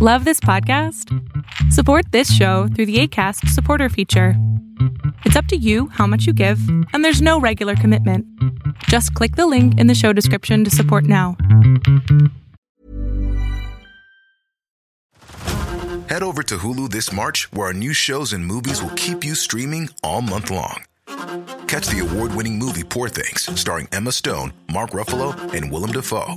Love this podcast? Support this show through the ACAST supporter feature. It's up to you how much you give, and there's no regular commitment. Just click the link in the show description to support now. Head over to Hulu this March, where our new shows and movies will keep you streaming all month long. Catch the award winning movie Poor Things, starring Emma Stone, Mark Ruffalo, and Willem Dafoe.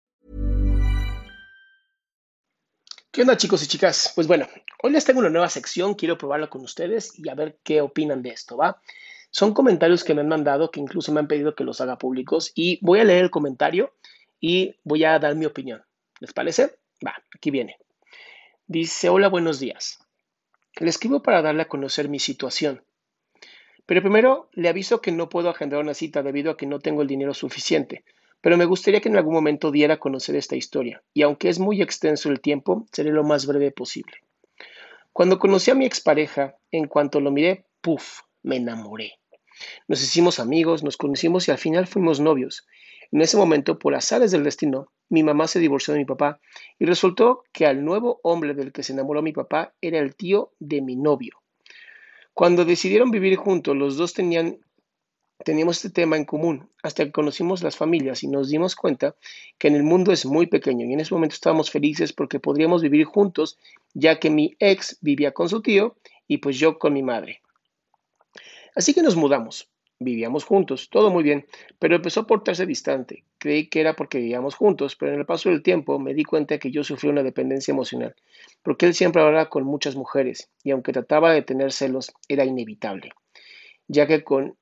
¿Qué onda chicos y chicas? Pues bueno, hoy les tengo una nueva sección, quiero probarlo con ustedes y a ver qué opinan de esto, ¿va? Son comentarios que me han mandado, que incluso me han pedido que los haga públicos y voy a leer el comentario y voy a dar mi opinión. ¿Les parece? Va, aquí viene. Dice, hola, buenos días. Le escribo para darle a conocer mi situación. Pero primero le aviso que no puedo agendar una cita debido a que no tengo el dinero suficiente, pero me gustaría que en algún momento diera a conocer esta historia, y aunque es muy extenso el tiempo, seré lo más breve posible. Cuando conocí a mi expareja, en cuanto lo miré, puff, me enamoré. Nos hicimos amigos, nos conocimos y al final fuimos novios. En ese momento, por azares del destino, mi mamá se divorció de mi papá y resultó que al nuevo hombre del que se enamoró mi papá era el tío de mi novio. Cuando decidieron vivir juntos, los dos tenían teníamos este tema en común hasta que conocimos las familias y nos dimos cuenta que en el mundo es muy pequeño y en ese momento estábamos felices porque podríamos vivir juntos ya que mi ex vivía con su tío y pues yo con mi madre. Así que nos mudamos. Vivíamos juntos, todo muy bien, pero empezó a portarse distante. Creí que era porque vivíamos juntos, pero en el paso del tiempo me di cuenta que yo sufrí una dependencia emocional, porque él siempre hablaba con muchas mujeres y aunque trataba de tener celos, era inevitable, ya que con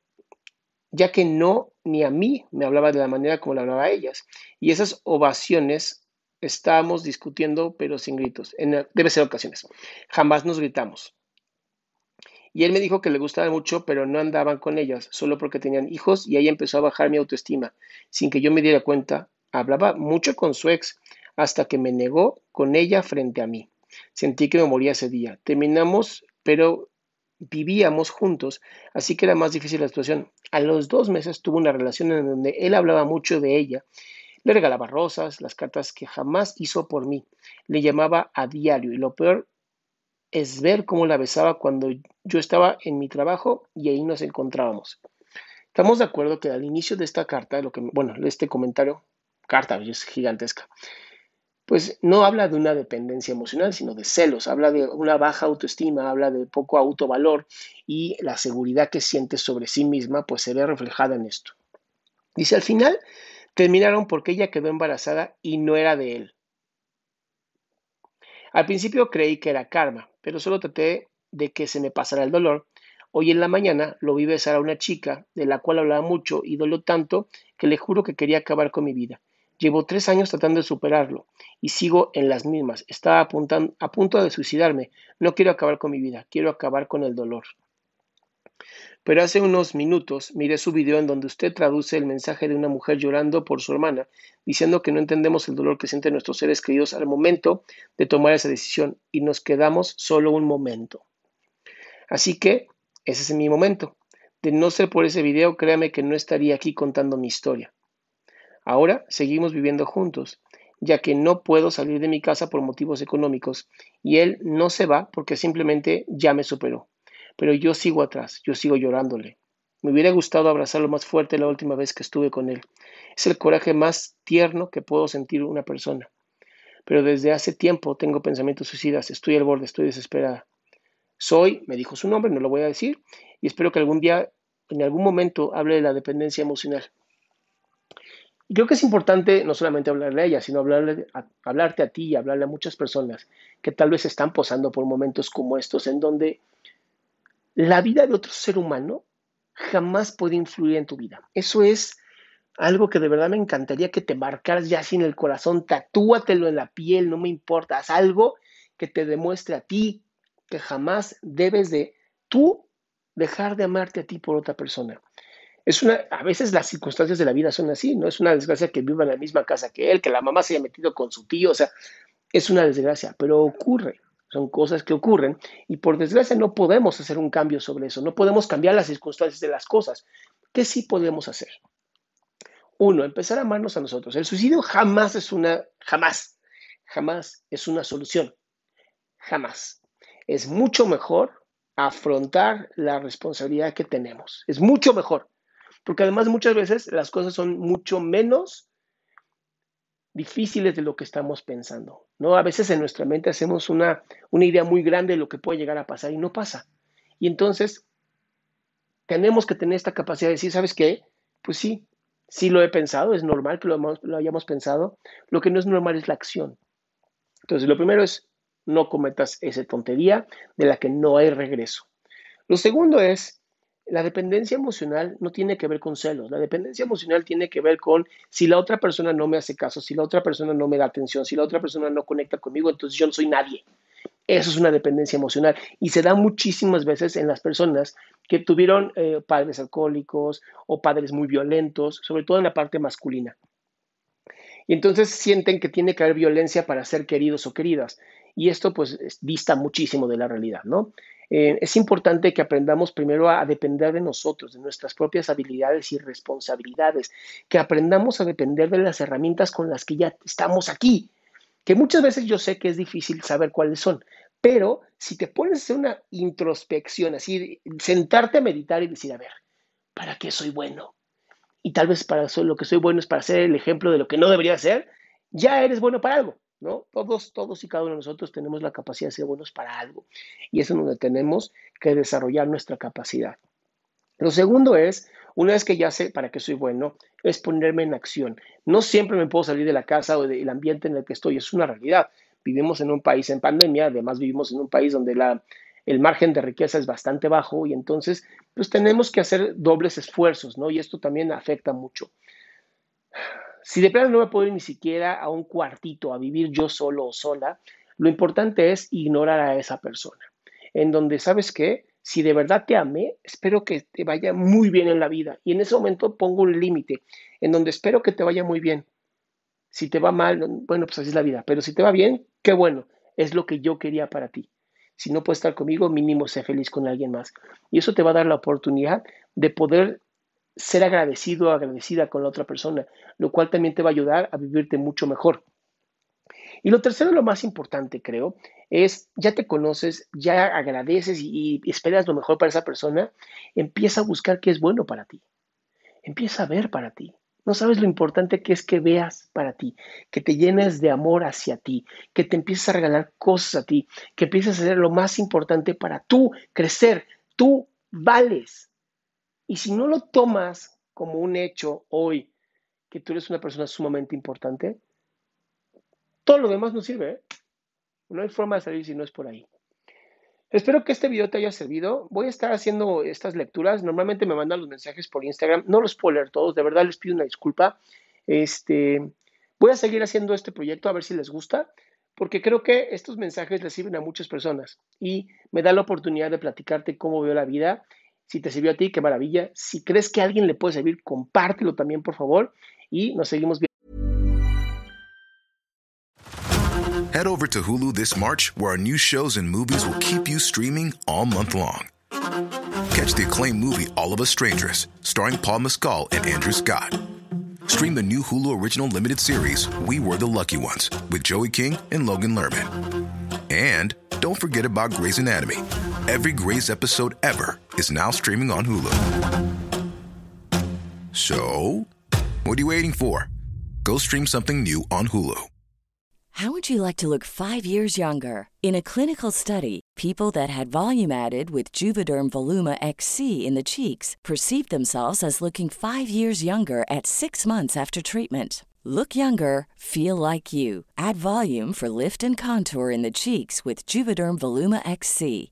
ya que no ni a mí me hablaba de la manera como le hablaba a ellas. Y esas ovaciones estábamos discutiendo, pero sin gritos. En, debe ser ocasiones. Jamás nos gritamos. Y él me dijo que le gustaban mucho, pero no andaban con ellas, solo porque tenían hijos, y ahí empezó a bajar mi autoestima, sin que yo me diera cuenta. Hablaba mucho con su ex, hasta que me negó con ella frente a mí. Sentí que me moría ese día. Terminamos, pero vivíamos juntos, así que era más difícil la situación. A los dos meses tuvo una relación en donde él hablaba mucho de ella. Le regalaba rosas, las cartas que jamás hizo por mí. Le llamaba a diario y lo peor es ver cómo la besaba cuando yo estaba en mi trabajo y ahí nos encontrábamos. Estamos de acuerdo que al inicio de esta carta, lo que, bueno, este comentario, carta es gigantesca, pues no habla de una dependencia emocional, sino de celos, habla de una baja autoestima, habla de poco autovalor y la seguridad que siente sobre sí misma, pues se ve reflejada en esto. Dice, al final terminaron porque ella quedó embarazada y no era de él. Al principio creí que era karma, pero solo traté de que se me pasara el dolor. Hoy en la mañana lo vi besar a una chica de la cual hablaba mucho y dolió tanto que le juro que quería acabar con mi vida. Llevo tres años tratando de superarlo y sigo en las mismas. Estaba a punto de suicidarme. No quiero acabar con mi vida, quiero acabar con el dolor. Pero hace unos minutos miré su video en donde usted traduce el mensaje de una mujer llorando por su hermana, diciendo que no entendemos el dolor que sienten nuestros seres queridos al momento de tomar esa decisión y nos quedamos solo un momento. Así que ese es mi momento. De no ser por ese video, créame que no estaría aquí contando mi historia. Ahora seguimos viviendo juntos, ya que no puedo salir de mi casa por motivos económicos y él no se va porque simplemente ya me superó. Pero yo sigo atrás, yo sigo llorándole. Me hubiera gustado abrazarlo más fuerte la última vez que estuve con él. Es el coraje más tierno que puedo sentir una persona. Pero desde hace tiempo tengo pensamientos suicidas, estoy al borde, estoy desesperada. Soy, me dijo su nombre, no lo voy a decir, y espero que algún día, en algún momento, hable de la dependencia emocional. Y creo que es importante no solamente hablarle a ella, sino hablarle hablarte a ti y hablarle a muchas personas que tal vez están posando por momentos como estos, en donde la vida de otro ser humano jamás puede influir en tu vida. Eso es algo que de verdad me encantaría que te marcaras ya sin el corazón, tatúatelo en la piel, no me importa, haz algo que te demuestre a ti que jamás debes de tú dejar de amarte a ti por otra persona. Es una, a veces las circunstancias de la vida son así, ¿no? Es una desgracia que viva en la misma casa que él, que la mamá se haya metido con su tío, o sea, es una desgracia, pero ocurre, son cosas que ocurren y por desgracia no podemos hacer un cambio sobre eso, no podemos cambiar las circunstancias de las cosas. ¿Qué sí podemos hacer? Uno, empezar a amarnos a nosotros. El suicidio jamás es una, jamás, jamás es una solución. Jamás. Es mucho mejor afrontar la responsabilidad que tenemos. Es mucho mejor. Porque además muchas veces las cosas son mucho menos difíciles de lo que estamos pensando. ¿no? A veces en nuestra mente hacemos una, una idea muy grande de lo que puede llegar a pasar y no pasa. Y entonces tenemos que tener esta capacidad de decir, ¿sabes qué? Pues sí, Sí lo he pensado, es normal que lo, hayamos pensado. Lo que no es normal es la acción. Entonces, lo primero es no cometas esa tontería de la que no hay regreso. Lo segundo es, la dependencia emocional no tiene que ver con celos. La dependencia emocional tiene que ver con si la otra persona no me hace caso, si la otra persona no me da atención, si la otra persona no conecta conmigo, entonces yo no soy nadie. Eso es una dependencia emocional y se da muchísimas veces en las personas que tuvieron eh, padres alcohólicos o padres muy violentos, sobre todo en la parte masculina. Y entonces sienten que tiene que haber violencia para ser queridos o queridas. Y esto pues dista muchísimo de la realidad, ¿no? Eh, es importante que aprendamos primero a depender de nosotros, de nuestras propias habilidades y responsabilidades, que aprendamos a depender de las herramientas con las que ya estamos aquí, que muchas veces yo sé que es difícil saber cuáles son, pero si te pones a hacer una introspección, así, sentarte a meditar y decir, a ver, ¿para qué soy bueno? Y tal vez para lo que soy bueno es para ser el ejemplo de lo que no debería ser, ya eres bueno para algo, ¿no? Todos, todos y cada uno de nosotros tenemos la capacidad de ser buenos para algo. Y es en donde tenemos que desarrollar nuestra capacidad. Lo segundo es, una vez que ya sé para qué soy bueno, es ponerme en acción. No siempre me puedo salir de la casa o del ambiente en el que estoy, es una realidad. Vivimos en un país en pandemia, además vivimos en un país donde la, el margen de riqueza es bastante bajo y entonces pues tenemos que hacer dobles esfuerzos, ¿no? Y esto también afecta mucho. Si de plano no me puedo ir ni siquiera a un cuartito a vivir yo solo o sola, lo importante es ignorar a esa persona. En donde, ¿sabes qué? Si de verdad te amé, espero que te vaya muy bien en la vida. Y en ese momento pongo un límite, en donde espero que te vaya muy bien. Si te va mal, bueno, pues así es la vida. Pero si te va bien, qué bueno. Es lo que yo quería para ti. Si no puedes estar conmigo, mínimo sé feliz con alguien más. Y eso te va a dar la oportunidad de poder ser agradecido o agradecida con la otra persona, lo cual también te va a ayudar a vivirte mucho mejor. Y lo tercero, lo más importante, creo, es ya te conoces, ya agradeces y, y, esperas lo mejor para esa persona, empieza a buscar qué es bueno para ti. Empieza a ver para ti. No sabes lo importante que es que veas para ti, que te llenes de amor hacia ti, que te empieces a regalar cosas a ti, que empieces a hacer lo más importante para tú crecer. Tú vales. Y si no lo tomas como un hecho hoy, que tú eres una persona sumamente importante, todo lo demás no sirve. ¿eh? No hay forma de salir si no es por ahí. Espero que este video te haya servido. Voy a estar haciendo estas lecturas. Normalmente me mandan los mensajes por Instagram. No los puedo leer todos. De verdad les pido una disculpa. Este, voy a seguir haciendo este proyecto a ver si les gusta, porque creo que estos mensajes les sirven a muchas personas y me da la oportunidad de platicarte cómo veo la vida. Si te sirvió a ti, qué maravilla. Si crees que a alguien le puede servir, compártelo también, por favor. Y nos seguimos viendo. Head over to Hulu this March, where our new shows and movies will keep you streaming all month long. Catch the acclaimed movie All of Us Strangers, starring Paul Mescal and Andrew Scott. Stream the new Hulu original limited series We Were the Lucky Ones with Joey King and Logan Lerman. And don't forget about Grey's Anatomy. Every Grey's episode ever is now streaming on Hulu. So, what are you waiting for? Go stream something new on Hulu. How would you like to look five years younger? In a clinical study, people that had volume added with Juvederm Voluma XC in the cheeks perceived themselves as looking five years younger at six months after treatment. Look younger, feel like you. Add volume for lift and contour in the cheeks with Juvederm Voluma XC.